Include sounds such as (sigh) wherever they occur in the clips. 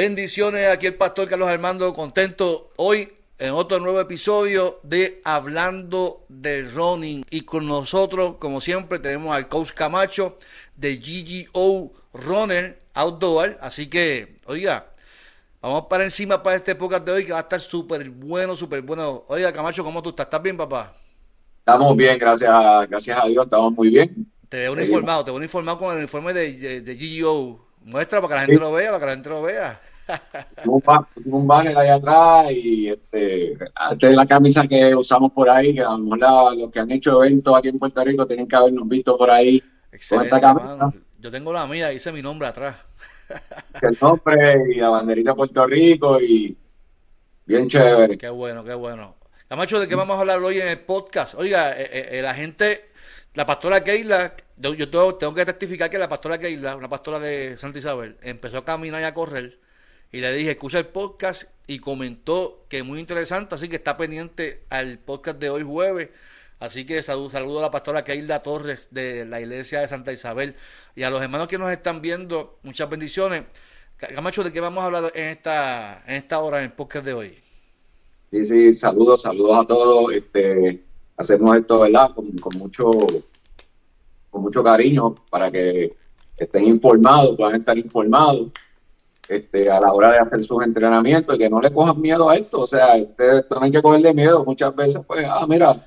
Bendiciones, aquí el pastor Carlos Armando, contento hoy en otro nuevo episodio de Hablando de Running. Y con nosotros, como siempre, tenemos al coach Camacho de GGO Runner Outdoor. Así que, oiga, vamos para encima para este podcast de hoy que va a estar súper bueno, súper bueno. Oiga, Camacho, ¿cómo tú estás? ¿Estás bien, papá? Estamos bien, gracias a, gracias a Dios, estamos muy bien. Te veo uniformado, te veo uniformado con el informe de, de GGO. Muestra para que la gente lo vea, para que la gente lo vea. (laughs) un, un banner ahí atrás y este, esta es la camisa que usamos por ahí, que a lo mejor los que han hecho eventos aquí en Puerto Rico tienen que habernos visto por ahí Excelente, con esta camisa. Yo tengo la mía, hice mi nombre atrás. (laughs) El nombre y la banderita de Puerto Rico y bien chévere. Qué bueno, qué bueno. Camacho, ¿de qué vamos a hablar hoy en el podcast? Oiga, eh, eh, eh la gente la pastora Keila, yo tengo, que testificar que la pastora Keila, una pastora de Santa Isabel, empezó a caminar y a correr. Y le dije, escucha el podcast y comentó que muy interesante, así que está pendiente al podcast de hoy jueves. Así que saludo, saludo a la pastora Keila Torres de la iglesia de Santa Isabel y a los hermanos que nos están viendo, muchas bendiciones. Camacho, ¿de qué vamos a hablar en esta, en esta hora en el podcast de hoy? Sí, sí, saludos, saludos a todos. Este, hacemos esto, ¿verdad? Con, mucho con mucho cariño para que estén informados, puedan estar informados este, a la hora de hacer sus entrenamientos y que no le cojan miedo a esto. O sea, este, esto no hay que cogerle miedo. Muchas veces, pues, ah, mira,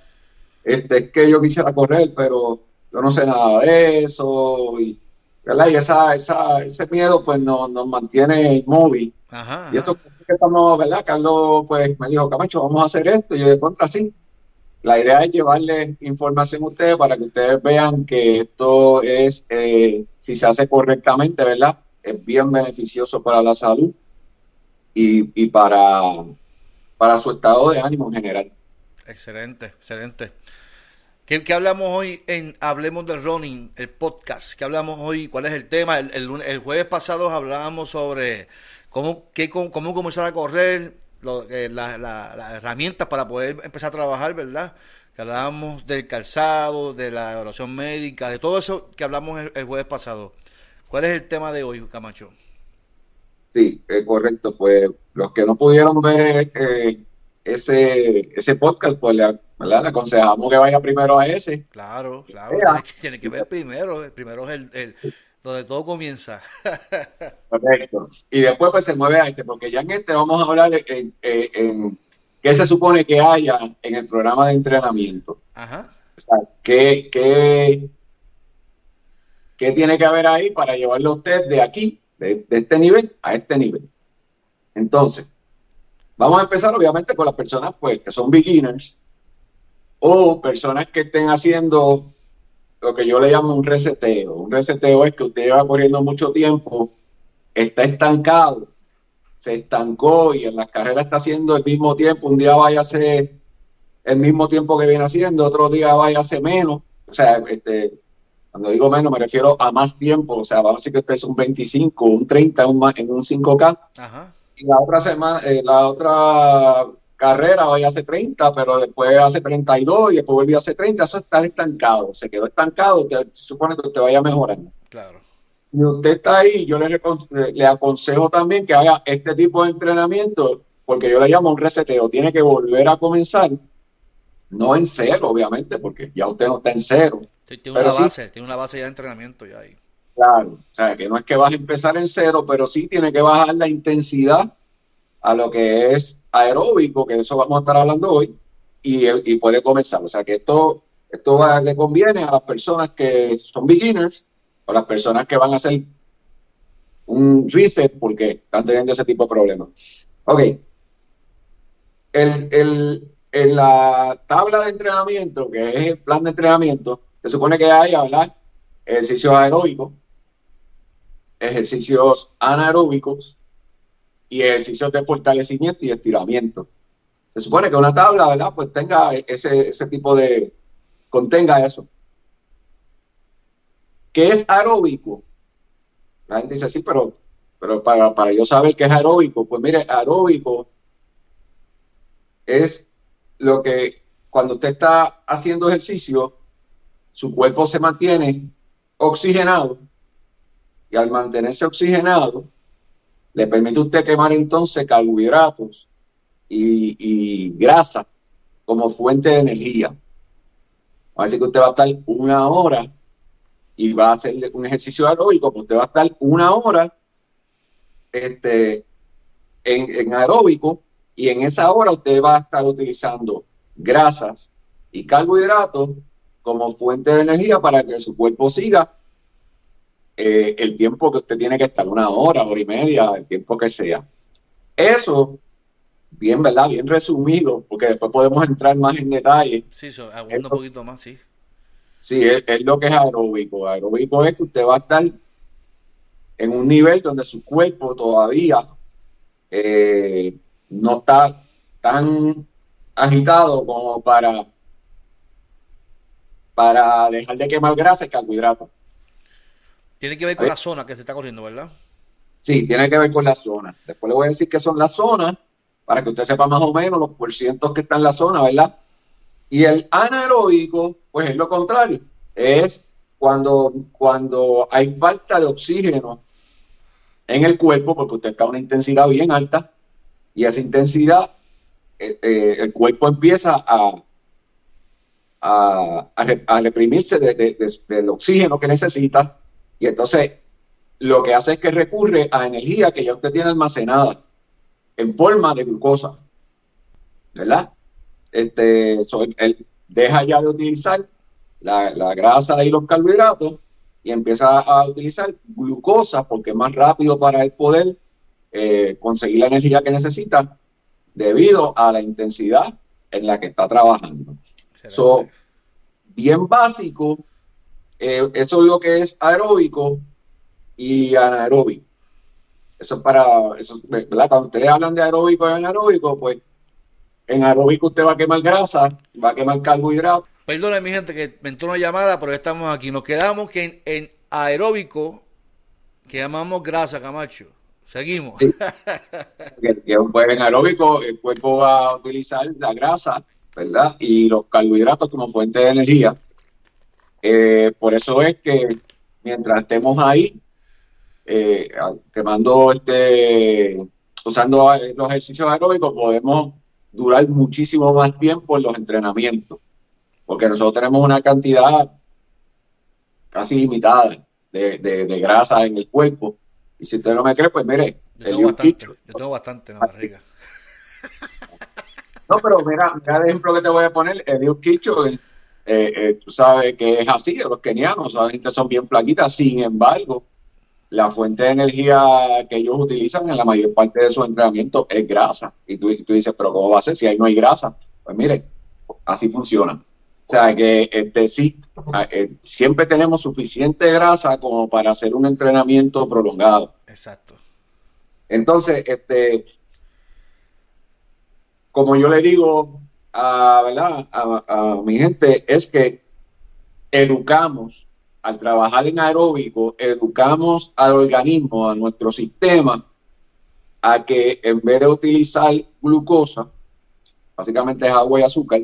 este, es que yo quisiera correr, pero yo no sé nada de eso. Y, ¿verdad? y esa, esa, ese miedo, pues, nos, nos mantiene inmóvil. Ajá, Y eso que estamos, ¿verdad? Carlos, pues, me dijo, Camacho, vamos a hacer esto. Y yo de contra, sí la idea es llevarles información a ustedes para que ustedes vean que esto es, eh, si se hace correctamente, ¿verdad? Es bien beneficioso para la salud y, para, para su estado de ánimo en general. Excelente, excelente. ¿Qué, hablamos hoy en Hablemos de Running, el podcast? ¿Qué hablamos hoy? ¿Cuál es el tema? El, el, jueves pasado hablábamos sobre cómo, qué, cómo comenzar a correr, lo, eh, las herramientas para poder empezar a trabajar, ¿verdad? Que hablábamos del calzado, de la evaluación médica, de todo eso que hablamos el, jueves pasado. ¿Cuál es el tema de hoy, Camacho? Sí, es correcto. Pues los que no pudieron ver eh, ese, ese podcast, pues le, aconsejamos que vaya primero a ese. Claro, claro. Tiene que, ver primero. primero es el donde todo comienza. (laughs) Correcto. Y después pues se mueve a este, porque ya en este vamos a hablar en, en, qué se supone que haya en el programa de entrenamiento. Ajá. O sea, ¿qué, qué, qué tiene que haber ahí para llevarlo a usted de aquí, de, de este nivel a este nivel. Entonces, vamos a empezar obviamente con las personas pues que son beginners o personas que estén haciendo lo que yo le llamo un reseteo. Un reseteo es que usted lleva corriendo mucho tiempo, está estancado, se estancó y en las carreras está haciendo el mismo tiempo. Un día vaya a hacer el mismo tiempo que viene haciendo, otro día vaya a hacer menos. O sea, este, cuando digo menos me refiero a más tiempo. O sea, vamos a decir que usted es un 25, un 30 un, en un 5K. Y la otra semana, eh, la otra carrera hoy hace 30, pero después hace 32 y después vuelve a hacer 30, eso está estancado, se quedó estancado, se supone que usted vaya mejorando. Claro. Y usted está ahí, yo le, le aconsejo también que haga este tipo de entrenamiento, porque yo le llamo un reseteo, tiene que volver a comenzar, no en cero, obviamente, porque ya usted no está en cero. tiene una base, tiene una base ya de entrenamiento ya ahí. Claro, o sea, que no es que vas a empezar en cero, pero sí tiene que bajar la intensidad a lo que es aeróbico, que eso vamos a estar hablando hoy, y, puede comenzar. O sea que esto, esto le conviene a las personas que son beginners o las personas que van a hacer un reset porque están teniendo ese tipo de problemas. Ok. El, en la tabla de entrenamiento, que es el plan de entrenamiento, se supone que hay, ¿verdad? Ejercicios aeróbicos, ejercicios anaeróbicos, y ejercicios de fortalecimiento y estiramiento. Se supone que una tabla, ¿verdad? Pues tenga ese, ese tipo de, contenga eso. ¿Qué es aeróbico? La gente dice, sí, pero, pero para, para yo saber qué es aeróbico, pues mire, aeróbico es lo que cuando usted está haciendo ejercicio, su cuerpo se mantiene oxigenado y al mantenerse oxigenado, le permite a usted quemar entonces carbohidratos y, grasa como fuente de energía. Va a decir que usted va a estar una hora y va a hacer un ejercicio aeróbico, pues usted va a estar una hora este, en, aeróbico y en esa hora usted va a estar utilizando grasas y carbohidratos como fuente de energía para que su cuerpo siga eh, el tiempo que usted tiene que estar, una hora, hora y media, el tiempo que sea. Eso, bien, ¿verdad? Bien resumido, porque después podemos entrar más en detalle. Sí, un poquito más, sí. Sí, es, lo que es aeróbico. Aeróbico es que usted va a estar en un nivel donde su cuerpo todavía eh, no está tan agitado como para, para dejar de quemar grasa y carbohidratos. Tiene que ver con la zona que se está corriendo, ¿verdad? Sí, tiene que ver con la zona. Después le voy a decir qué son las zonas para que usted sepa más o menos los porcientos que están en la zona, ¿verdad? Y el anaeróbico, pues es lo contrario. Es cuando, cuando hay falta de oxígeno en el cuerpo, porque usted está a una intensidad bien alta, y esa intensidad, eh, eh, el cuerpo empieza a, a, reprimirse del oxígeno que necesita y entonces lo que hace es que recurre a energía que ya usted tiene almacenada en forma de glucosa, ¿verdad? Este, él deja ya de utilizar la, grasa y los carbohidratos y empieza a utilizar glucosa porque es más rápido para él poder eh, conseguir la energía que necesita debido a la intensidad en la que está trabajando. So, bien básico, eh, eso es lo que es aeróbico y anaeróbico. Eso es para, eso, ¿verdad? Cuando ustedes hablan de aeróbico y anaeróbico, pues en aeróbico usted va a quemar grasa, va a quemar carbohidratos. Perdone mi gente que me entró una llamada, pero estamos aquí. Nos quedamos que en, aeróbico, que llamamos grasa, Camacho. Seguimos. (laughs) pues en aeróbico el cuerpo va a utilizar la grasa, ¿verdad? Y los carbohidratos como fuente de energía eh, por eso es que mientras estemos ahí, eh, quemando este, usando los ejercicios aeróbicos, podemos durar muchísimo más tiempo en los entrenamientos, porque nosotros tenemos una cantidad casi limitada de, grasa en el cuerpo. Y si usted no me cree, pues mire, yo tengo, bastante, yo tengo bastante en la barriga. (laughs) No, pero mira, mira el ejemplo que te voy a poner, el Kicho, el, eh, eh, tú sabes que es así, los kenianos, la gente son bien plaquitas, sin embargo, la fuente de energía que ellos utilizan en la mayor parte de su entrenamiento es grasa. Y tú, tú dices, pero ¿cómo va a ser si ahí no hay grasa? Pues mire, así funciona. O sea que este, sí, eh, siempre tenemos suficiente grasa como para hacer un entrenamiento prolongado. Exacto. Entonces, este, como yo le digo a, a, mi gente es que educamos, al trabajar en aeróbico, educamos al organismo, a nuestro sistema, a que en vez de utilizar glucosa, básicamente es agua y azúcar,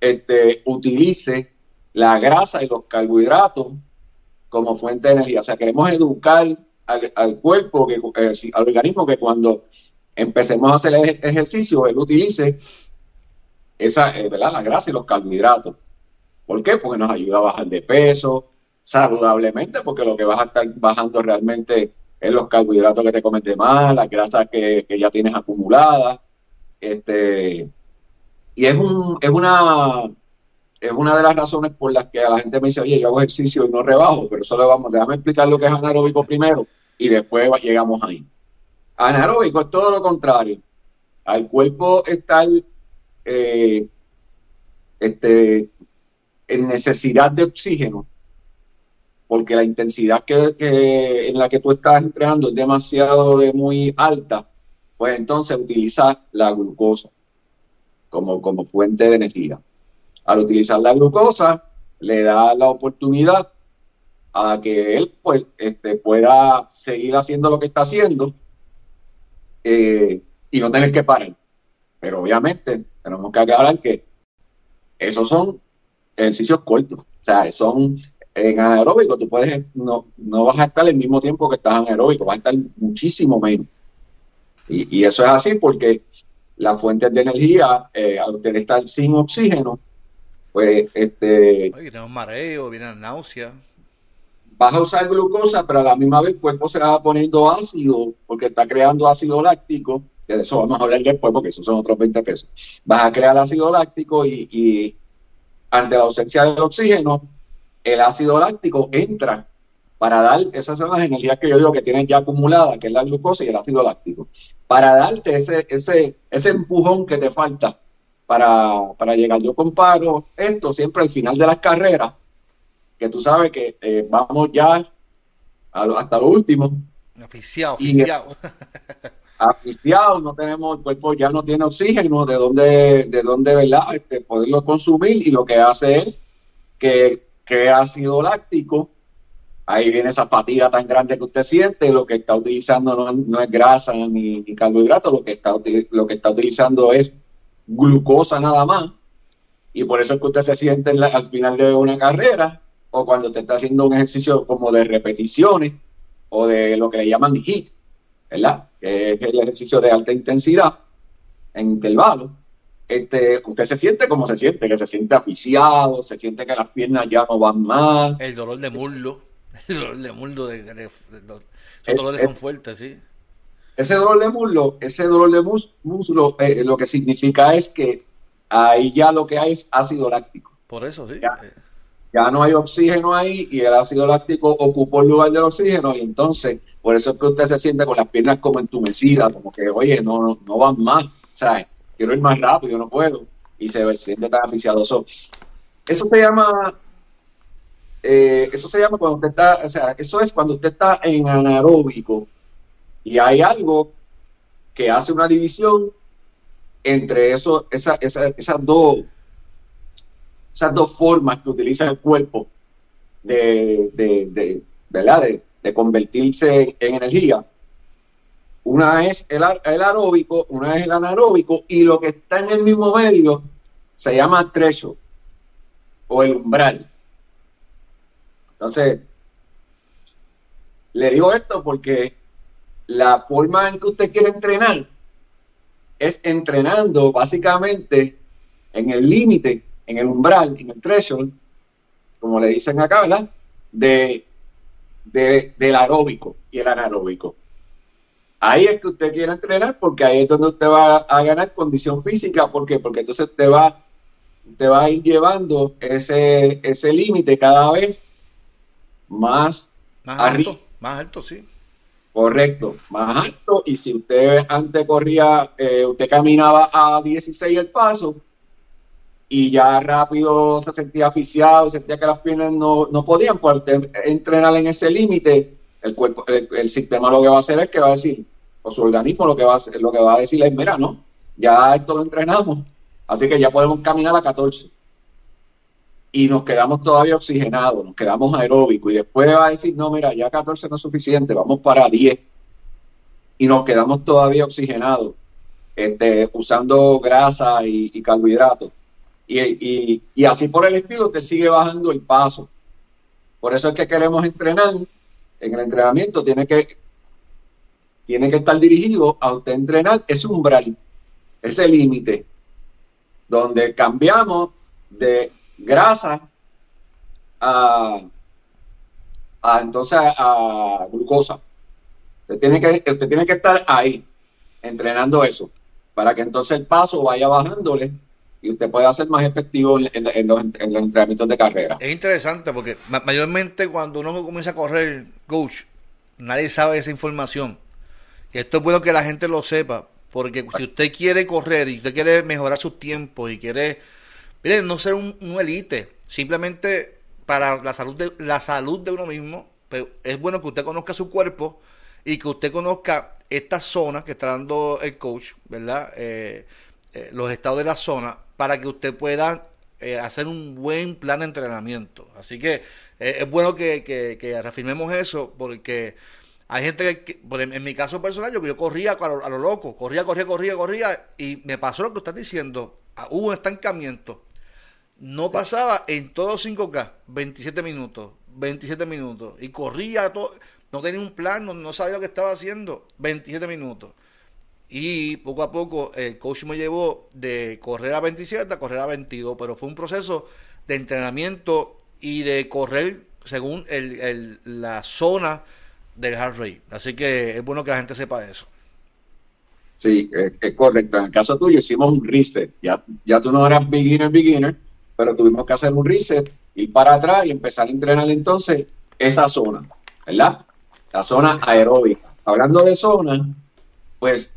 este, utilice la grasa y los carbohidratos como fuente de energía. O sea, queremos educar al, cuerpo, que, eh, al organismo, que cuando empecemos a hacer ejercicio, él utilice esa, eh, ¿verdad? La grasa y los carbohidratos. ¿Por qué? Porque nos ayuda a bajar de peso saludablemente, porque lo que vas a estar bajando realmente es los carbohidratos que te comete mal, las grasas que, ya tienes acumuladas. Este, y es, un, es, una, es una de las razones por las que a la gente me dice, oye, yo hago ejercicio y no rebajo, pero eso le vamos, déjame explicar lo que es anaeróbico primero y después llegamos ahí. Anaeróbico es todo lo contrario. Al cuerpo estar eh, este, en necesidad de oxígeno, porque la intensidad que, en la que tú estás entrenando es demasiado de muy alta, pues entonces utiliza la glucosa como, como fuente de energía. Al utilizar la glucosa, le da la oportunidad a que él pues, este, pueda seguir haciendo lo que está haciendo eh, y no tener que parar. Pero obviamente tenemos que aclarar que esos son ejercicios cortos. O sea, son en anaeróbico, tú puedes, no, no vas a estar el mismo tiempo que estás en aeróbico, vas a estar muchísimo menos. Y, eso es así porque las fuentes de energía, eh, al usted estar sin oxígeno, pues este... viene un mareo, viene náusea. Vas a usar glucosa, pero a la misma vez el cuerpo se va poniendo ácido porque está creando ácido láctico, que de eso vamos a hablar después porque esos son otros 20 pesos. Vas a crear ácido láctico y, y ante la ausencia del oxígeno, el ácido láctico entra para dar, esas son las energías que yo digo que tienen ya acumuladas, que es la glucosa y el ácido láctico, para darte ese, ese, ese empujón que te falta para, para llegar. Yo comparo esto siempre al final de las carreras, que tú sabes que eh, vamos ya hasta lo último. Oficiado, oficiado. Oficiado, no tenemos, el cuerpo ya no tiene oxígeno, de dónde, de dónde, ¿verdad? Este, poderlo consumir y lo que hace es que crea ácido láctico ahí viene esa fatiga tan grande que usted siente, lo que está utilizando no, es grasa ni, carbohidratos, lo que, está, lo que está utilizando es glucosa nada más, y por eso es que usted se siente al final de una carrera, o cuando usted está haciendo un ejercicio como de repeticiones, o de lo que le llaman HIIT, ¿verdad? Que es el ejercicio de alta intensidad en intervalo. Este, usted se siente como se siente, que se siente aficiado, se siente que las piernas ya no van más. El dolor de muslo (laughs) el dolor de muslo, de, los, dolores son fuertes, sí. Ese dolor de muslo, ese dolor de muslo, eh, lo que significa es que ahí ya lo que hay es ácido láctico. Por eso, sí. Ya, no hay oxígeno ahí y el ácido láctico ocupó el lugar del oxígeno y entonces, por eso es que usted se siente con las piernas como entumecidas, como que, oye, no, no, van más, ¿sabes? Quiero ir más rápido, no puedo. Y se siente tan aficiado. eso se llama eh, eso se llama cuando usted está, o sea, eso es cuando usted está en anaeróbico y hay algo que hace una división entre eso, esa, esa, esas dos esas dos formas que utiliza el cuerpo de, de, de, de, convertirse en energía. Una es el, el aeróbico, una es el anaeróbico, y lo que está en el mismo medio se llama trecho o el umbral. Entonces, le digo esto porque la forma en que usted quiere entrenar es entrenando básicamente en el límite, en el umbral, en el threshold, como le dicen acá, ¿verdad? De, del aeróbico y el anaeróbico. Ahí es que usted quiere entrenar porque ahí es donde usted va a ganar condición física. ¿Por qué? Porque entonces te va, te va a ir llevando ese, ese límite cada vez más, alto, más alto, sí. Correcto, más alto. Y si usted antes corría, eh, usted caminaba a 16 el paso y ya rápido se sentía asfixiado, sentía que las piernas no, no podían, pues entrenar en ese límite, el cuerpo, el, sistema lo que va a hacer es que va a decir, o su organismo lo que va a, lo que va a decir es, mira, no, ya esto lo entrenamos, así que ya podemos caminar a 14 y nos quedamos todavía oxigenados, nos quedamos aeróbicos y después va a decir, no, mira, ya 14 no es suficiente, vamos para 10 y nos quedamos todavía oxigenados, este, usando grasa y, carbohidratos. Y, así por el estilo te sigue bajando el paso. Por eso es que queremos entrenar. En el entrenamiento tiene que, tiene que estar dirigido a usted entrenar ese umbral, ese límite, donde cambiamos de grasa a, entonces a, glucosa. Usted tiene, que, usted tiene que estar ahí, entrenando eso, para que entonces el paso vaya bajándole y usted pueda ser más efectivo en, los, entrenamientos de carrera. Es interesante porque mayormente cuando uno comienza a correr, coach, nadie sabe esa información. Y esto es bueno que la gente lo sepa, porque si usted quiere correr y usted quiere mejorar sus tiempos y quiere Miren, no ser un, elite, simplemente para la salud, de, la salud de uno mismo, pero es bueno que usted conozca su cuerpo y que usted conozca estas zonas que está dando el coach, ¿verdad? Eh, eh, los estados de la zona, para que usted pueda eh, hacer un buen plan de entrenamiento. Así que es bueno que, que, reafirmemos eso, porque hay gente que, en, mi caso personal, yo, yo corría a lo, a lo, loco, corría, corría, corría, corría, y me pasó lo que usted está diciendo, hubo un estancamiento no pasaba en todos 5K 27 minutos, 27 minutos. Y corría todo, no tenía un plan, no, sabía lo que estaba haciendo, 27 minutos. Y poco a poco el coach me llevó de correr a 27 a correr a 22, pero fue un proceso de entrenamiento y de correr según el, la zona del heart rate. Así que es bueno que la gente sepa eso. Sí, es, correcto. En el caso tuyo hicimos un reset. Ya, ya tú no eras beginner, beginner, pero tuvimos que hacer un reset, ir para atrás y empezar a entrenar entonces esa zona, ¿verdad? La zona aeróbica. Hablando de zona, pues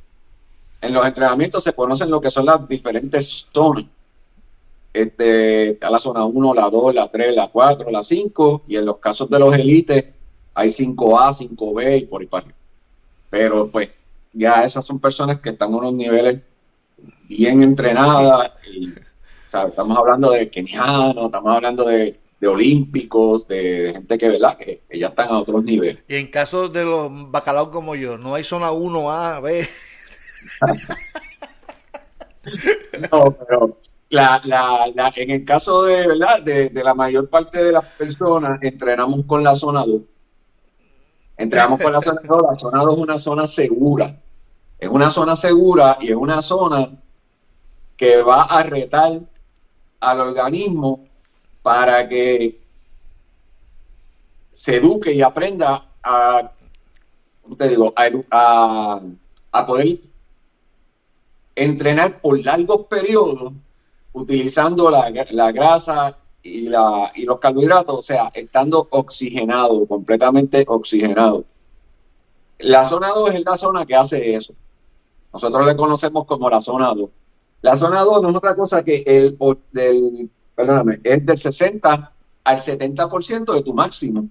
en los entrenamientos se conocen lo que son las diferentes zonas. Este, a la zona 1, la 2, la 3, la 4, la 5, y en los casos de los élites hay 5A, 5B y por ahí para. Pero pues ya esas son personas que están en unos niveles bien entrenadas. Y, estamos hablando de kenianos, estamos hablando de, olímpicos, de gente que, ¿verdad? Que, ya están a otros niveles. Y en caso de los bacalaos como yo, ¿no hay zona 1A, B? (laughs) no, pero la, la, en el caso de, ¿verdad? De, la mayor parte de las personas, entrenamos con la zona 2. Entrenamos con la zona 2. La zona 2 es una zona segura. Es una zona segura y es una zona que va a retar al organismo para que se eduque y aprenda a, te digo, a, a poder entrenar por largos periodos utilizando la, la grasa y, la, y los carbohidratos, o sea, estando oxigenado, completamente oxigenado. La zona 2 es la zona que hace eso. Nosotros le conocemos como la zona 2. La zona 2 no es otra cosa que el del, perdóname, es del 60 al 70% de tu máximo.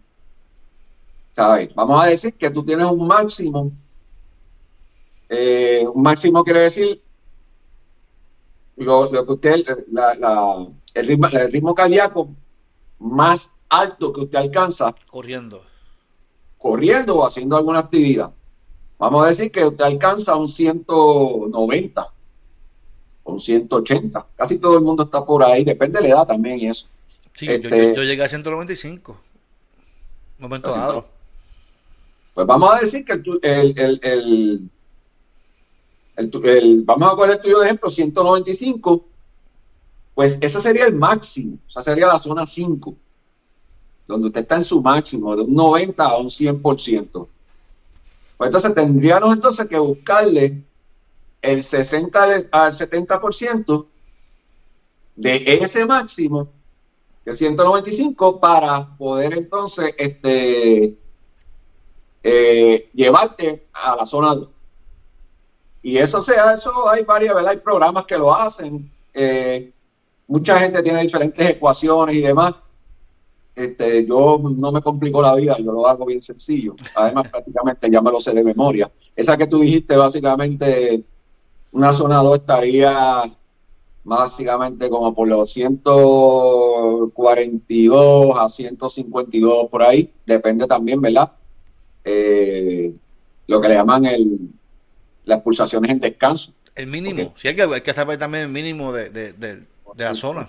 ¿Sabes? Vamos a decir que tú tienes un máximo. Eh, un máximo quiere decir lo, que usted, el, ritmo, el ritmo cardíaco más alto que usted alcanza. Corriendo. Corriendo o haciendo alguna actividad. Vamos a decir que usted alcanza un 190, un 180. Casi todo el mundo está por ahí, depende de la edad también y eso. Sí, yo, este, llegué a 195. Momento dado. Pues vamos a decir que el, el, el, vamos a poner el tuyo de ejemplo, 195, pues ese sería el máximo, o sea, sería la zona 5, donde usted está en su máximo, de un 90 a un 100%. Pues entonces tendríamos entonces que buscarle el 60 al 70% de ese máximo, es 195, para poder entonces este, eh, llevarte a la zona 2. Y eso sea, eso hay varias, ¿verdad? Hay programas que lo hacen. Eh, mucha gente tiene diferentes ecuaciones y demás. Este, yo no me complico la vida, yo lo hago bien sencillo. Además, (laughs) prácticamente ya me lo sé de memoria. Esa que tú dijiste, básicamente, una zona 2 estaría básicamente como por los 142 a 152 por ahí. Depende también, ¿verdad? Eh, lo que le llaman el, las pulsaciones en descanso. El mínimo, sí, hay que, hay que saber también el mínimo de, de, de, la zona.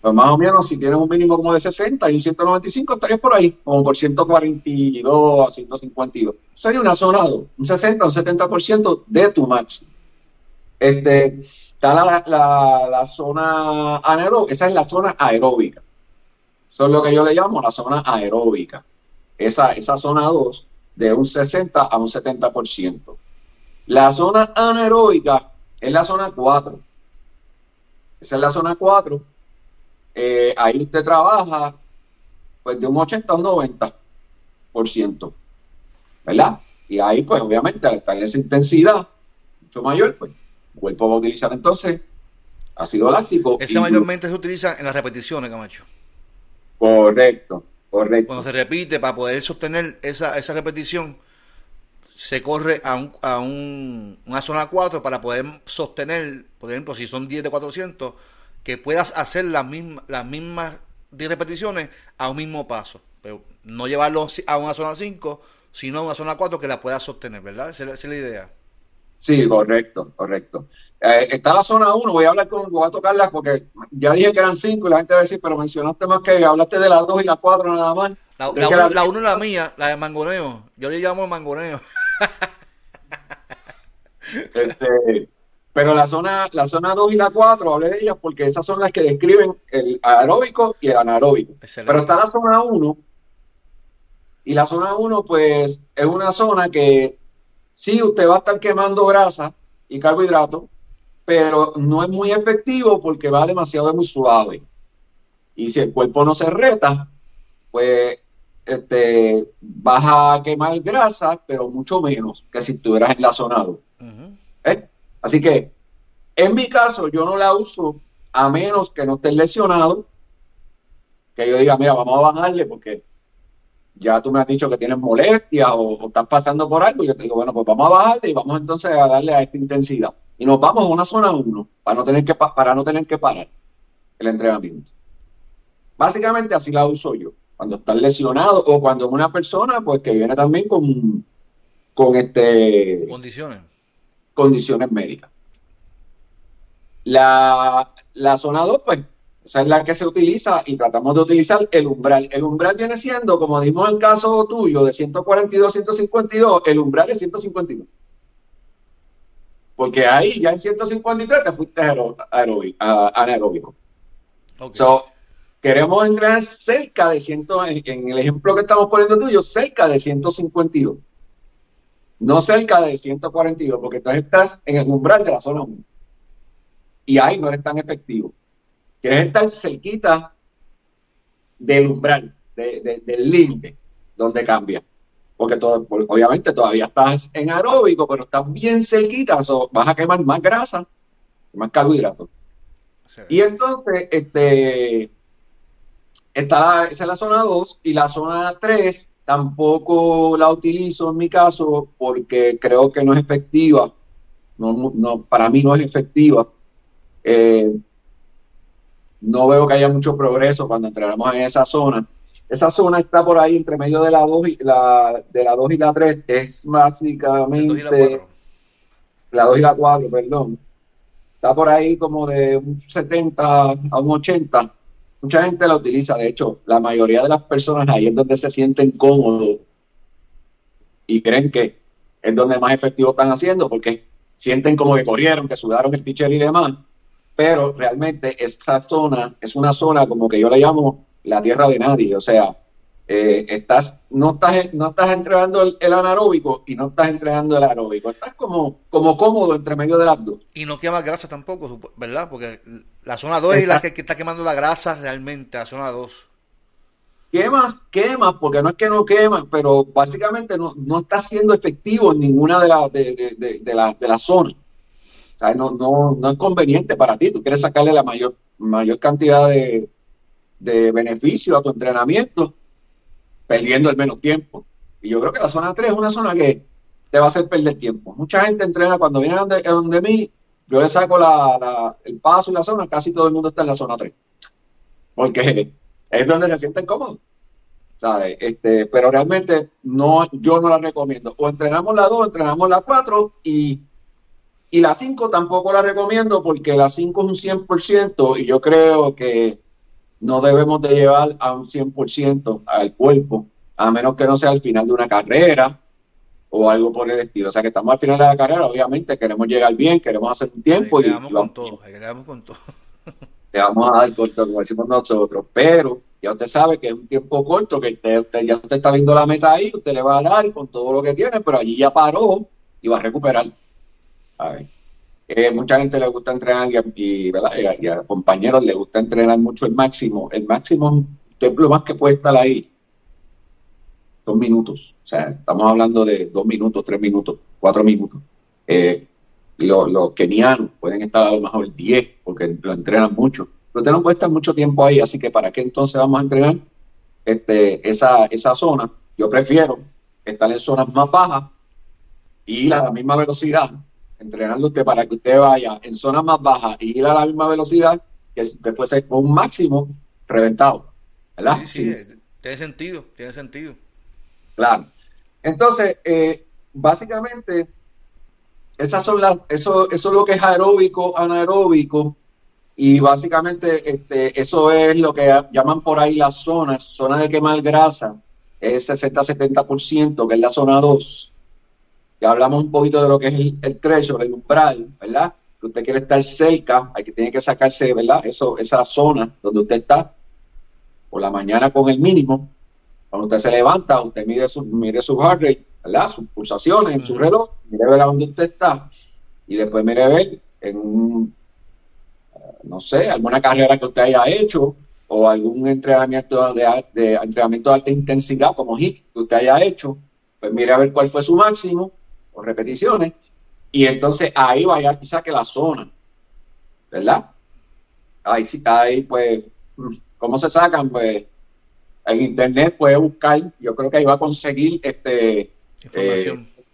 Pues más o menos, si tienes un mínimo como de 60 y un 195, estarías por ahí, como por 142 a 152. Sería una zona, un 60 o un 70% de tu máximo. Este, está la, la, la zona anaeróbica, esa es la zona aeróbica. Eso es lo que yo le llamo la zona aeróbica. Esa, esa zona 2, de un 60 a un 70%. La zona anaeróbica es la zona 4. Esa es la zona 4. Eh, ahí usted trabaja pues de un 80 a un 90%. ¿Verdad? Y ahí pues obviamente al estar en esa intensidad mucho mayor, pues el cuerpo va a utilizar entonces ácido láctico. Ese mayormente se utiliza en las repeticiones, Camacho. Correcto, correcto. Cuando se repite, para poder sostener esa, esa repetición, se corre a, un, a un, una zona 4 para poder sostener, por ejemplo, si son 10 de 400, que puedas hacer las mismas, las mismas 10 repeticiones a un mismo paso. Pero no llevarlo a una zona 5, sino a una zona 4 que la puedas sostener, ¿verdad? Esa, es la idea. Sí, correcto, correcto. Eh, está la zona 1, voy a hablar con, voy a tocarla porque ya dije que eran 5 y la gente va a decir, pero mencionaste más que hablaste de las 2 y la 4 nada más. La 1 es la mía, la de mangoneo. Yo le llamo mangoneo. Este, pero la zona, la zona 2 y la 4, hablé de ellas porque esas son las que describen el aeróbico y el anaeróbico. Pero está la zona 1, y la zona 1, pues, es una zona que sí, usted va a estar quemando grasa y carbohidratos, pero no es muy efectivo porque va demasiado muy suave. Y si el cuerpo no se reta, pues este, vas a quemar grasa, pero mucho menos que si estuvieras en la zona 2. ¿Eh? Así que, en mi caso, yo no la uso a menos que no esté lesionado, que yo diga, mira, vamos a bajarle porque ya tú me has dicho que tienes molestias o, estás pasando por algo, y yo te digo, bueno, pues vamos a bajarle y vamos entonces a darle a esta intensidad. Y nos vamos a una zona 1 para no tener que, para no tener que parar el entrenamiento. Básicamente así la uso yo cuando estás lesionado o cuando una persona pues que viene también con, con este condiciones condiciones médicas. La, la zona 2, pues, esa es la que se utiliza y tratamos de utilizar el umbral. El umbral viene siendo, como dimos en el caso tuyo, de 142 152, el umbral es 152. Porque ahí ya en 153 te fuiste anaeróbico. Okay queremos entrar cerca de 100, en el ejemplo que estamos poniendo tuyo, cerca de 152. No cerca de 142, porque entonces estás en el umbral de la zona 1. Y ahí no eres tan efectivo. Quieres estar cerquita del umbral, del límite, donde cambia. Porque todo, obviamente todavía estás en aeróbico, pero estás bien cerquita, vas a quemar más grasa, más carbohidratos. Y entonces, este, esa es la zona 2 y la zona 3 tampoco la utilizo en mi caso porque creo que no es efectiva. No, no, para mí no es efectiva. Eh, no veo que haya mucho progreso cuando entramos en esa zona. Esa zona está por ahí entre medio de la 2 y la, de la 2 y la 3. Es básicamente la, 2 y la 4, perdón. Está por ahí como de un 70 a un 80 Mucha gente la utiliza, de hecho, la mayoría de las personas ahí es donde se sienten cómodos y creen que es donde más efectivo están haciendo porque sienten como que corrieron, que sudaron el teacher y demás, pero realmente esa zona es una zona como que yo le llamo la tierra de nadie, o sea, eh, estás, no estás, no estás entrenando el, anaeróbico y no estás entrenando el aeróbico. Estás como, como cómodo entre medio de las dos. Y no quema grasa tampoco, ¿verdad? Porque la zona 2 es la que, está quemando la grasa realmente, la zona 2. Quemas, quemas, porque no es que no quemas, pero básicamente no, no está siendo efectivo en ninguna de las de, de, de, la, de zonas. O sea, no, no, no es conveniente para ti. Tú quieres sacarle la mayor, mayor cantidad de, de beneficio a tu entrenamiento perdiendo el menos tiempo. Y yo creo que la zona 3 es una zona que te va a hacer perder tiempo. Mucha gente entrena cuando viene donde, donde mí, yo le saco la, el paso y la zona, casi todo el mundo está en la zona 3. Porque es donde se sienten cómodos. ¿sabes? Este, pero realmente no, yo no la recomiendo. O entrenamos la 2, entrenamos la 4 y, y la 5 tampoco la recomiendo porque la 5 es un 100% y yo creo que no debemos de llevar a un 100% al cuerpo, a menos que no sea al final de una carrera o algo por el estilo. O sea que estamos al final de la carrera, obviamente queremos llegar bien, queremos hacer un tiempo. y vamos con todo, le con todo. Le vamos a dar corto, como decimos nosotros, pero ya usted sabe que es un tiempo corto, que usted, ya usted está viendo la meta ahí, usted le va a dar con todo lo que tiene, pero allí ya paró y va a recuperar. A ver. Eh, mucha gente le gusta entrenar y, a, compañeros le gusta entrenar mucho el máximo. El máximo es lo más que puede estar ahí. Dos minutos. O sea, estamos hablando de dos minutos, tres minutos, cuatro minutos. Eh, y los, kenianos pueden estar a lo mejor diez porque lo entrenan mucho. Pero usted no puede estar mucho tiempo ahí, así que ¿para qué entonces vamos a entrenar este, esa, esa zona? Yo prefiero estar en zonas más bajas y a la misma velocidad entrenando usted para que usted vaya en zona más baja y ir a la misma velocidad que después es un máximo reventado. ¿Verdad? Sí, tiene sentido, tiene sentido. Claro. Entonces, eh, básicamente, esas son las, eso, eso es lo que es aeróbico, anaeróbico, y básicamente este, eso es lo que llaman por ahí las zonas, zona de quemar grasa, es 60-70%, que es la zona 2 ya hablamos un poquito de lo que es el, el trecho, el umbral, ¿verdad? Que usted quiere estar cerca, hay que tiene que sacarse, ¿verdad? Eso, esa zona donde usted está por la mañana con el mínimo. Cuando usted se levanta, usted mide su, mire su heart rate, ¿verdad? Sus pulsaciones en su reloj, mire ver a dónde usted está y después mire ver en un, no sé, alguna carrera que usted haya hecho o algún entrenamiento de, de, entrenamiento de alta intensidad como HIT que usted haya hecho, pues mire a ver cuál fue su máximo repeticiones y entonces ahí vaya y saque la zona, ¿verdad? Ahí sí, ahí pues, ¿cómo se sacan? Pues en internet puede buscar, yo creo que ahí va a conseguir este Información. Eh,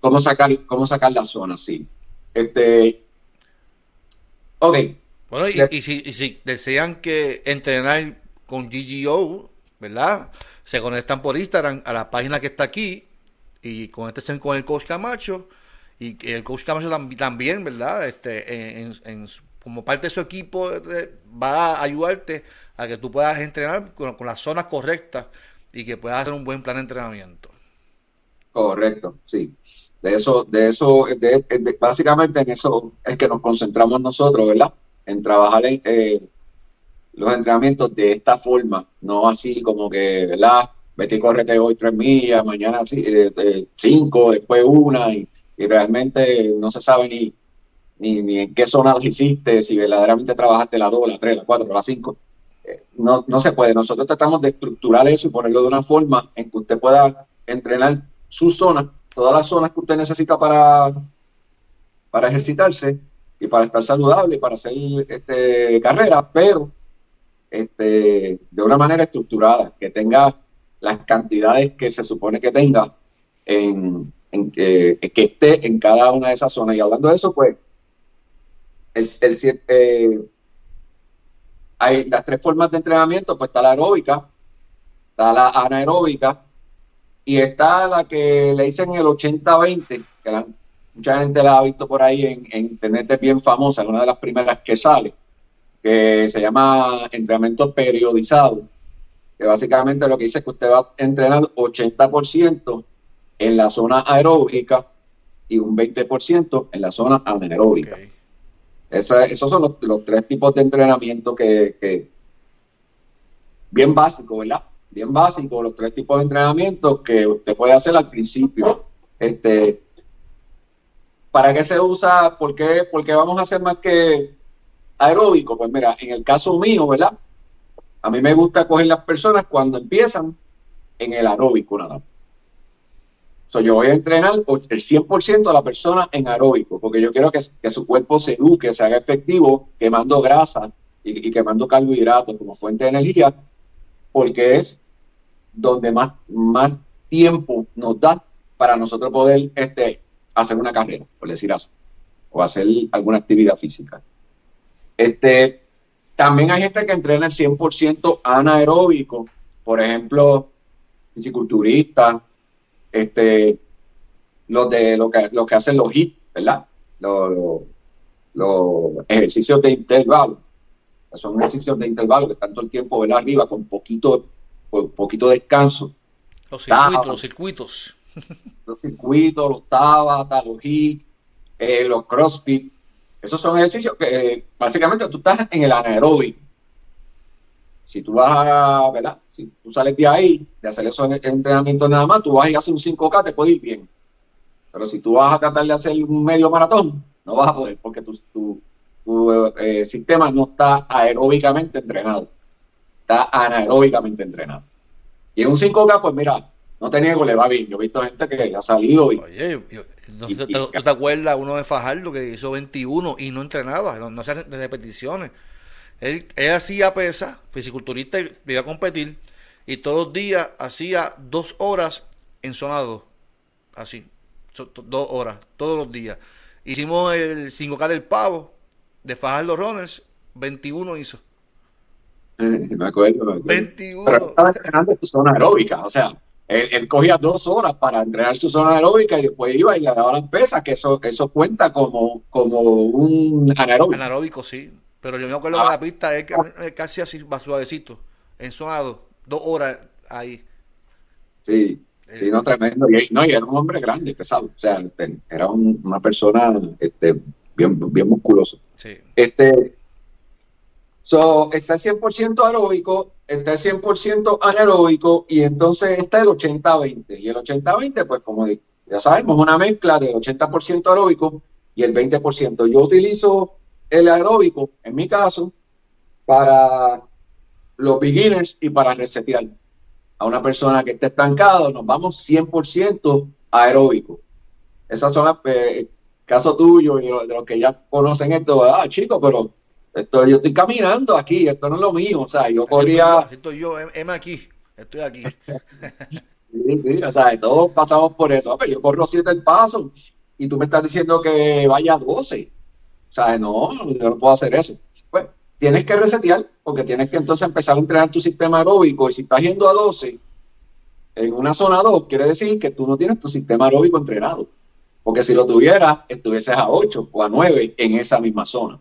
cómo sacar, cómo sacar la zona, sí. Este, ok, bueno, y, si, si, desean que entrenar con GGO, ¿verdad? Se conectan por Instagram a la página que está aquí y conecten con el coach Camacho y el coach Camacho también, ¿verdad? Este, en, como parte de su equipo va a ayudarte a que tú puedas entrenar con, las zonas correctas y que puedas hacer un buen plan de entrenamiento. Correcto, sí. De eso, de eso, básicamente en eso es que nos concentramos nosotros, ¿verdad? en trabajar eh, los entrenamientos de esta forma, no así como que, ¿verdad? Vete y correte hoy tres millas, mañana eh, cinco, después una, y, realmente no se sabe ni, ni, en qué zona las hiciste, si verdaderamente trabajaste la dos, la tres, la cuatro, la cinco. Eh, no, no se puede. Nosotros tratamos de estructurar eso y ponerlo de una forma en que usted pueda entrenar su zona, todas las zonas que usted necesita para, para ejercitarse y para estar saludable, para hacer este, carrera, pero este, de una manera estructurada, que tenga las cantidades que se supone que tenga, en, que, esté en cada una de esas zonas. Y hablando de eso, pues, el, eh, hay las tres formas de entrenamiento, pues está la aeróbica, está la anaeróbica y está la que le dicen el 80-20, que mucha gente la ha visto por ahí en, es bien famosa, es una de las primeras que sale, que se llama entrenamiento periodizado, que básicamente lo que dice es que usted va a entrenar 80% en la zona aeróbica y un 20% en la zona anaeróbica. esos son los, tres tipos de entrenamiento que, que bien básicos, ¿verdad? Bien básicos, los tres tipos de entrenamiento que usted puede hacer al principio. Este, ¿Para qué se usa? ¿Por qué, vamos a hacer más que aeróbico? Pues mira, en el caso mío, ¿verdad? A mí me gusta coger las personas cuando empiezan en el aeróbico nada más. So, yo voy a entrenar el 100% a la persona en aeróbico, porque yo quiero que, su cuerpo se eduque, se haga efectivo, quemando grasa y, quemando carbohidratos como fuente de energía, porque es donde más, más tiempo nos da para nosotros poder este, hacer una carrera, por decir así, o hacer alguna actividad física. Este, también hay gente que entrena el 100% anaeróbico, por ejemplo, fisiculturistas, este, los de lo que, lo que hacen los HIT, ¿verdad? Los, ejercicios de intervalo. Son ejercicios de intervalo que están todo el tiempo ¿verdad? arriba con poquito, poquito descanso. Los circuitos, los circuitos los circuitos, los Tabata, los HIIT, eh, los CrossFit. Esos son ejercicios que eh, básicamente tú estás en el anaeróbico. Si tú vas a, ¿verdad? Si tú sales de ahí, de hacer esos entrenamientos nada más, tú vas a hacer un 5K, te puede ir bien. Pero si tú vas a tratar de hacer un medio maratón, no vas a poder porque tu, tu, eh, sistema no está aeróbicamente entrenado. Está anaeróbicamente entrenado. Y en un 5K, pues mira, no te niego, le va bien. Yo he visto gente que ha salido y. Oye, ¿tú te acuerdas uno de Fajardo que hizo 21 y no entrenaba? No, no hacía repeticiones. Él, él hacía pesa, fisiculturista, y iba a competir. Y todos los días hacía dos horas en zona 2. Así. dos horas, todos los días. Hicimos el 5K del pavo de Fajardo Runners. 21 hizo. me acuerdo, me acuerdo. 21. Pero estaba entrenando su zona aeróbica, o sea él, cogía dos horas para entrenar su zona aeróbica y después iba y le daba las pesas, que eso, eso cuenta como, como un anaeróbico. Anaeróbico, sí. Pero yo me acuerdo que ah. la pista es, casi así, va suavecito. En zona dos, dos horas ahí. Sí. Sí, no, tremendo. Y, no, y era un hombre grande, pesado. O sea, este, era una persona este, bien, bien musculoso. Sí. Este, so, está el 100% aeróbico, está el 100% anaeróbico y entonces está el 80-20. Y el 80-20, pues como ya sabemos, una mezcla del 80% aeróbico y el 20%. Yo utilizo el aeróbico, en mi caso, para los beginners y para resetear a una persona que esté estancado, nos vamos 100% aeróbico. Esas son las, eh, caso tuyo y de los que ya conocen esto, ah, chicos, pero esto, yo estoy caminando aquí, esto no es lo mío, o sea, yo corría... Estoy yo, M aquí, estoy aquí. (laughs) sí, sí, o sea, todos pasamos por eso. yo corro siete el paso y tú me estás diciendo que vaya a 12. O sea, no, yo no puedo hacer eso. Pues tienes que resetear porque tienes que entonces empezar a entrenar tu sistema aeróbico y si estás yendo a 12 en una zona 2, quiere decir que tú no tienes tu sistema aeróbico entrenado. Porque si lo tuvieras, estuvieses a 8 o a 9 en esa misma zona.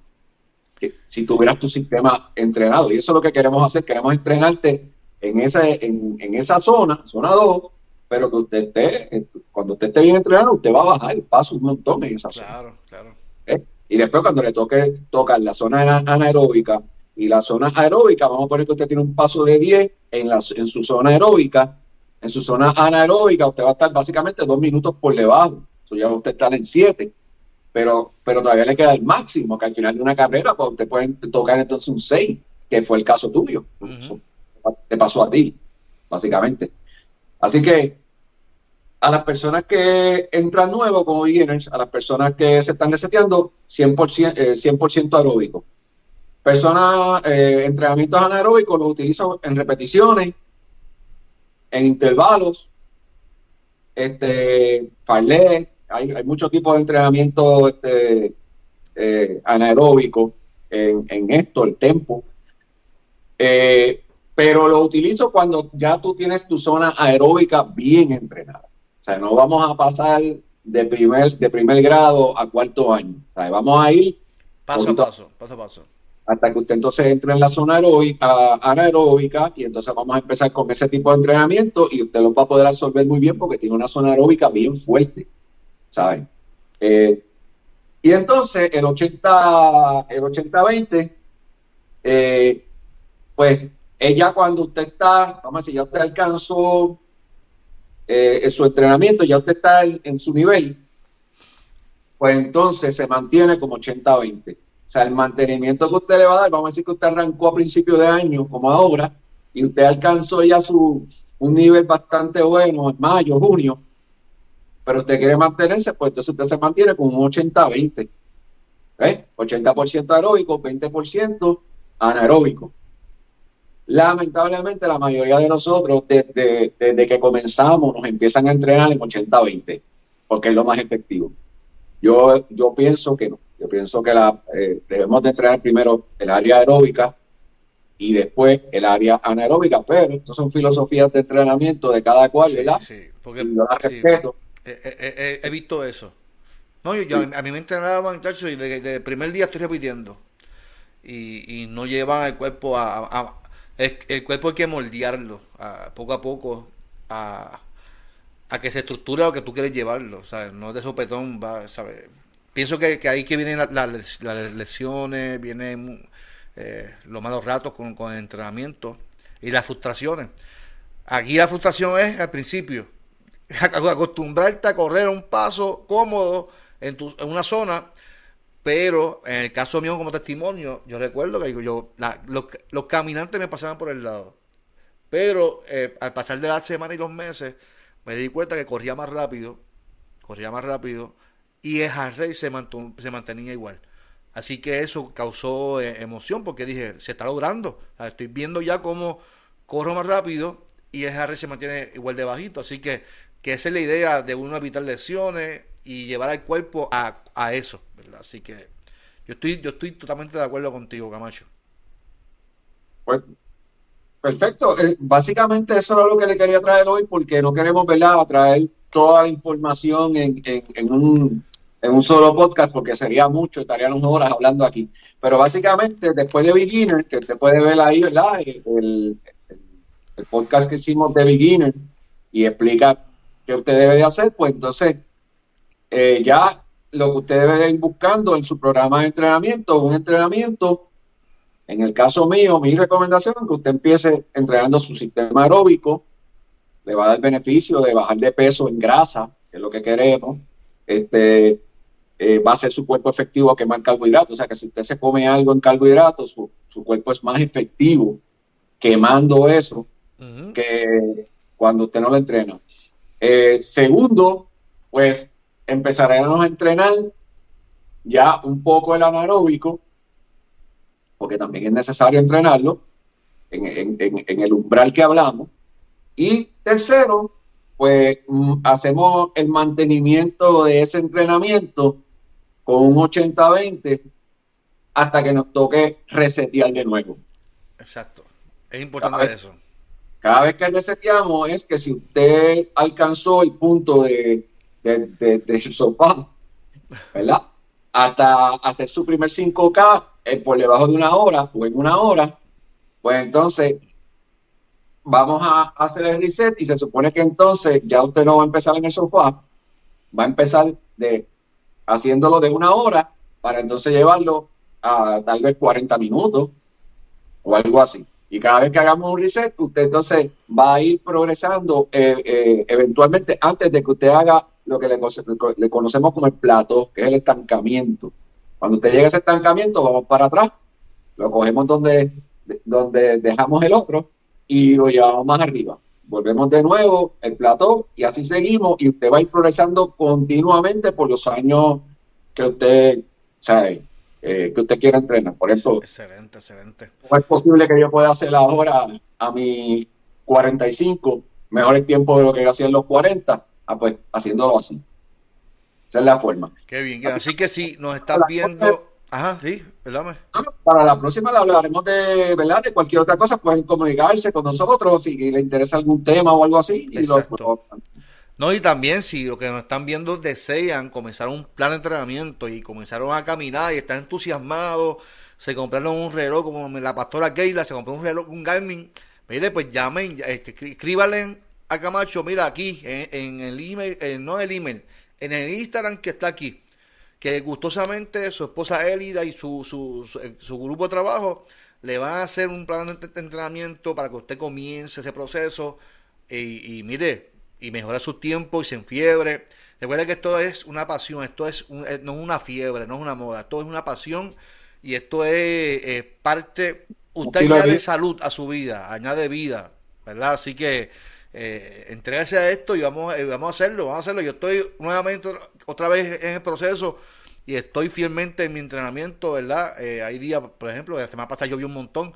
Si tuvieras tu sistema entrenado. Y eso es lo que queremos hacer. Queremos entrenarte en, ese, en, esa zona, zona 2, pero que usted esté, cuando usted esté bien entrenado, usted va a bajar el paso un montón en esa zona. Claro, claro. ¿Eh? Y después cuando le toque tocar la zona anaeróbica y la zona aeróbica, vamos a poner que usted tiene un paso de 10 en, la, en su zona aeróbica. En su zona anaeróbica usted va a estar básicamente dos minutos por debajo ya usted está en 7, pero, pero todavía le queda el máximo, que al final de una carrera pues usted puede tocar entonces un 6, que fue el caso tuyo. Te pasó a ti, básicamente. Así que a las personas que entran nuevo como beginners, a las personas que se están reseteando, 100%, eh, 100 aeróbico. Personas, eh, entrenamientos anaeróbicos los utilizo en repeticiones, en intervalos, este, farlek, hay, hay muchos tipos de entrenamiento este, eh, anaeróbico en, esto, el tempo. Eh, pero lo utilizo cuando ya tú tienes tu zona aeróbica bien entrenada. O sea, no vamos a pasar de primer, de primer grado a cuarto año. O sea, vamos a ir paso a paso, paso a paso. Hasta que usted entonces entre en la zona aeróbica, anaeróbica y entonces vamos a empezar con ese tipo de entrenamiento y usted lo va a poder absorber muy bien porque tiene una zona aeróbica bien fuerte. ¿Saben? Eh, y entonces el 80, el 80-20, eh, pues ella cuando usted está, vamos a decir, ya usted alcanzó eh, en su entrenamiento, ya usted está en, su nivel, pues entonces se mantiene como 80-20. O sea, el mantenimiento que usted le va a dar, vamos a decir que usted arrancó a principio de año, como ahora, y usted alcanzó ya su un nivel bastante bueno en mayo, junio, pero usted quiere mantenerse, pues entonces usted se mantiene con un 80-20. ¿eh? 80% aeróbico, 20% anaeróbico. Lamentablemente la mayoría de nosotros desde, que comenzamos nos empiezan a entrenar en 80-20, porque es lo más efectivo. Yo, yo pienso que no. Yo pienso que la, eh, debemos de entrenar primero el área aeróbica y después el área anaeróbica, pero estas son filosofías de entrenamiento de cada cual, ¿verdad? Sí, porque, yo respeto. He visto eso. No, yo, a mí me entrenaban y desde el primer día estoy repitiendo. Y, no llevan el cuerpo a, el, cuerpo hay que moldearlo poco a poco a, a que se estructure lo que tú quieres llevarlo, ¿sabes? No de sopetón, va, ¿sabes? Pienso que, ahí que vienen las, lesiones, vienen eh, los malos ratos con, con el entrenamiento y las frustraciones. Aquí la frustración es al principio (laughs) acostumbrarte a correr un paso cómodo en, tu, en una zona, pero en el caso mío como testimonio, yo recuerdo que yo, los, caminantes me pasaban por el lado, pero eh, al pasar de las semanas y los meses, me di cuenta que corría más rápido, corría más rápido, y el hard se, se mantenía igual. Así que eso causó eh, emoción porque dije, se está logrando. estoy viendo ya cómo corro más rápido y el hard se mantiene igual de bajito. Así que que esa es la idea de uno evitar lesiones y llevar al cuerpo a, a eso, ¿verdad? Así que yo estoy, yo estoy totalmente de acuerdo contigo, Camacho. Pues, perfecto. Eh, básicamente eso era lo que le quería traer hoy porque no queremos, ¿verdad?, traer toda la información en, en, un, en un solo podcast porque sería mucho, estaríamos horas hablando aquí. Pero básicamente, después de Beginner, que te puede ver ahí, ¿verdad? El, el, el podcast que hicimos de Beginner y explica que usted debe de hacer, pues entonces eh, ya lo que usted debe ir buscando en su programa de entrenamiento, un entrenamiento, en el caso mío, mi recomendación es que usted empiece entrenando su sistema aeróbico, le va a dar beneficio de bajar de peso en grasa, que es lo que queremos, este, eh, va a ser su cuerpo efectivo a quemar carbohidratos, o sea que si usted se come algo en carbohidratos, su, cuerpo es más efectivo quemando eso que cuando usted no lo entrena. Eh, segundo, pues empezaremos a entrenar ya un poco el anaeróbico, porque también es necesario entrenarlo en, el umbral que hablamos. Y tercero, pues mm, hacemos el mantenimiento de ese entrenamiento con un 80-20 hasta que nos toque resetear de nuevo. Exacto. Es importante eso. Cada vez que reseteamos es que si usted alcanzó el punto de de, de, sofá, ¿verdad? Hasta hacer su primer 5K eh, por debajo de una hora o en una hora, pues entonces vamos a hacer el reset y se supone que entonces ya usted no va a empezar en el sofá, va a empezar de haciéndolo de una hora para entonces llevarlo a tal vez 40 minutos o algo así. Y cada vez que hagamos un reset, usted entonces va a ir progresando eh, eh, eventualmente antes de que usted haga lo que le, conocemos como el plato, que es el estancamiento. Cuando usted llega a ese estancamiento, vamos para atrás, lo cogemos donde, donde dejamos el otro y lo llevamos más arriba. Volvemos de nuevo el plató y así seguimos y usted va a ir progresando continuamente por los años que usted sabe, eh, que usted quiera entrenar. Por eso, excelente, excelente. No es posible que yo pueda hacer ahora a mis 45 mejores tiempos de lo que hacía en los 40 Ah, pues haciéndolo así. Esa es la forma. Qué bien. Así, que si nos estás viendo... Ajá, sí, ¿verdad? Para la próxima le hablaremos de, ¿verdad? de cualquier otra cosa. Pueden comunicarse con nosotros si le interesa algún tema o algo así. Y no, y también si lo que nos están viendo desean comenzar un plan de entrenamiento y comenzaron a caminar y están entusiasmados, se compraron un reloj como la pastora Keila, se compró un reloj, un Garmin, mire, pues llamen, este, escríbanle a Camacho, mira aquí, en, el email, eh, no en el email, en el Instagram que está aquí, que gustosamente su esposa Elida y su, su, eh, su, grupo de trabajo le van a hacer un plan de entrenamiento para que usted comience ese proceso y, mire, y mejore su tiempo y se enfiebre. Recuerde que esto es una pasión, esto es eh, no es una fiebre, no es una moda, esto es una pasión y esto es parte, usted añade salud a su vida, añade vida, ¿verdad? Así que eh, entregarse a esto y vamos, eh, vamos a hacerlo, vamos a hacerlo. Yo estoy nuevamente otra vez en el proceso y estoy fielmente en mi entrenamiento, ¿verdad? Eh, hay días, por ejemplo, la semana pasada llovió un montón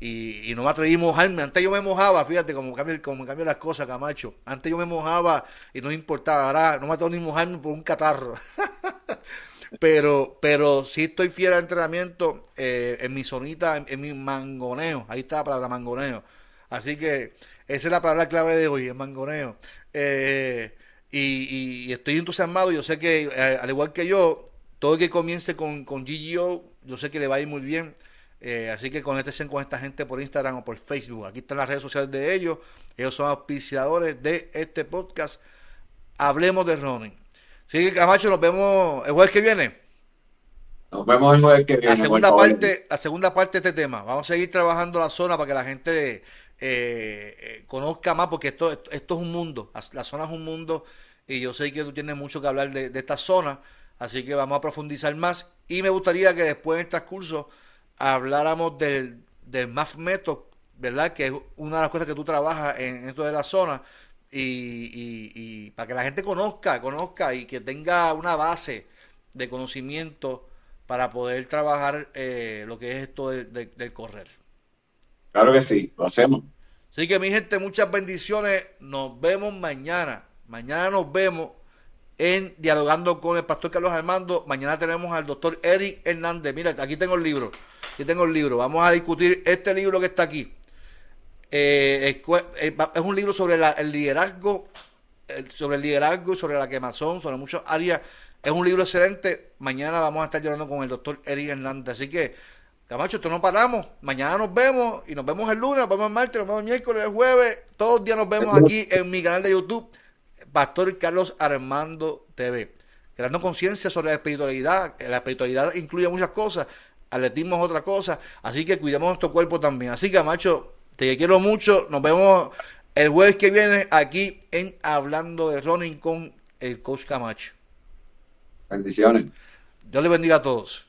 y, no me atreví a mojarme. Antes yo me mojaba, fíjate cómo cambian como las cosas, Camacho. Antes yo me mojaba y no importaba, ahora no me atrevo ni mojarme por un catarro. (laughs) pero pero sí estoy fiel al entrenamiento eh, en mi zonita, en, en, mi mangoneo. Ahí está la palabra mangoneo. Así que esa es la palabra clave de hoy, el mangoneo. Eh, y, estoy entusiasmado. Yo sé que, eh, al igual que yo, todo el que comience con, con GGO, yo sé que le va a ir muy bien. Eh, así que conéctense con esta gente por Instagram o por Facebook. Aquí están las redes sociales de ellos. Ellos son auspiciadores de este podcast. Hablemos de running. Así que Camacho, nos vemos el jueves que viene. Nos vemos el jueves que viene. La segunda, parte, la segunda parte de este tema. Vamos a seguir trabajando la zona para que la gente eh, eh, conozca más, porque esto, esto, es un mundo, la zona es un mundo y yo sé que tú tienes mucho que hablar de, esta zona, así que vamos a profundizar más y me gustaría que después en el transcurso habláramos del, del Math Method, ¿verdad? Que es una de las cosas que tú trabajas en, esto de la zona y, para que la gente conozca, conozca y que tenga una base de conocimiento para poder trabajar eh, lo que es esto del correr. Claro que sí, lo hacemos. Así que mi gente, muchas bendiciones. Nos vemos mañana. Mañana nos vemos en Dialogando con el Pastor Carlos Armando. Mañana tenemos al doctor Eric Hernández. Mira, aquí tengo el libro. Aquí tengo el libro. Vamos a discutir este libro que está aquí. Eh, es un libro sobre el liderazgo, sobre el liderazgo y sobre la quemazón, sobre muchas áreas. Es un libro excelente. Mañana vamos a estar llorando con el doctor Eric Hernández. Así que Camacho, esto no paramos. Mañana nos vemos y nos vemos el lunes, nos vemos el martes, nos vemos el miércoles, el jueves. Todos los días nos vemos aquí en mi canal de YouTube. Pastor Carlos Armando TV. Creando conciencia sobre la espiritualidad. La espiritualidad incluye muchas cosas. Atletismo es otra cosa. Así que cuidemos nuestro cuerpo también. Así que, macho, te quiero mucho. Nos vemos el jueves que viene aquí en Hablando de Running con el coach Camacho. Bendiciones. Dios le bendiga a todos.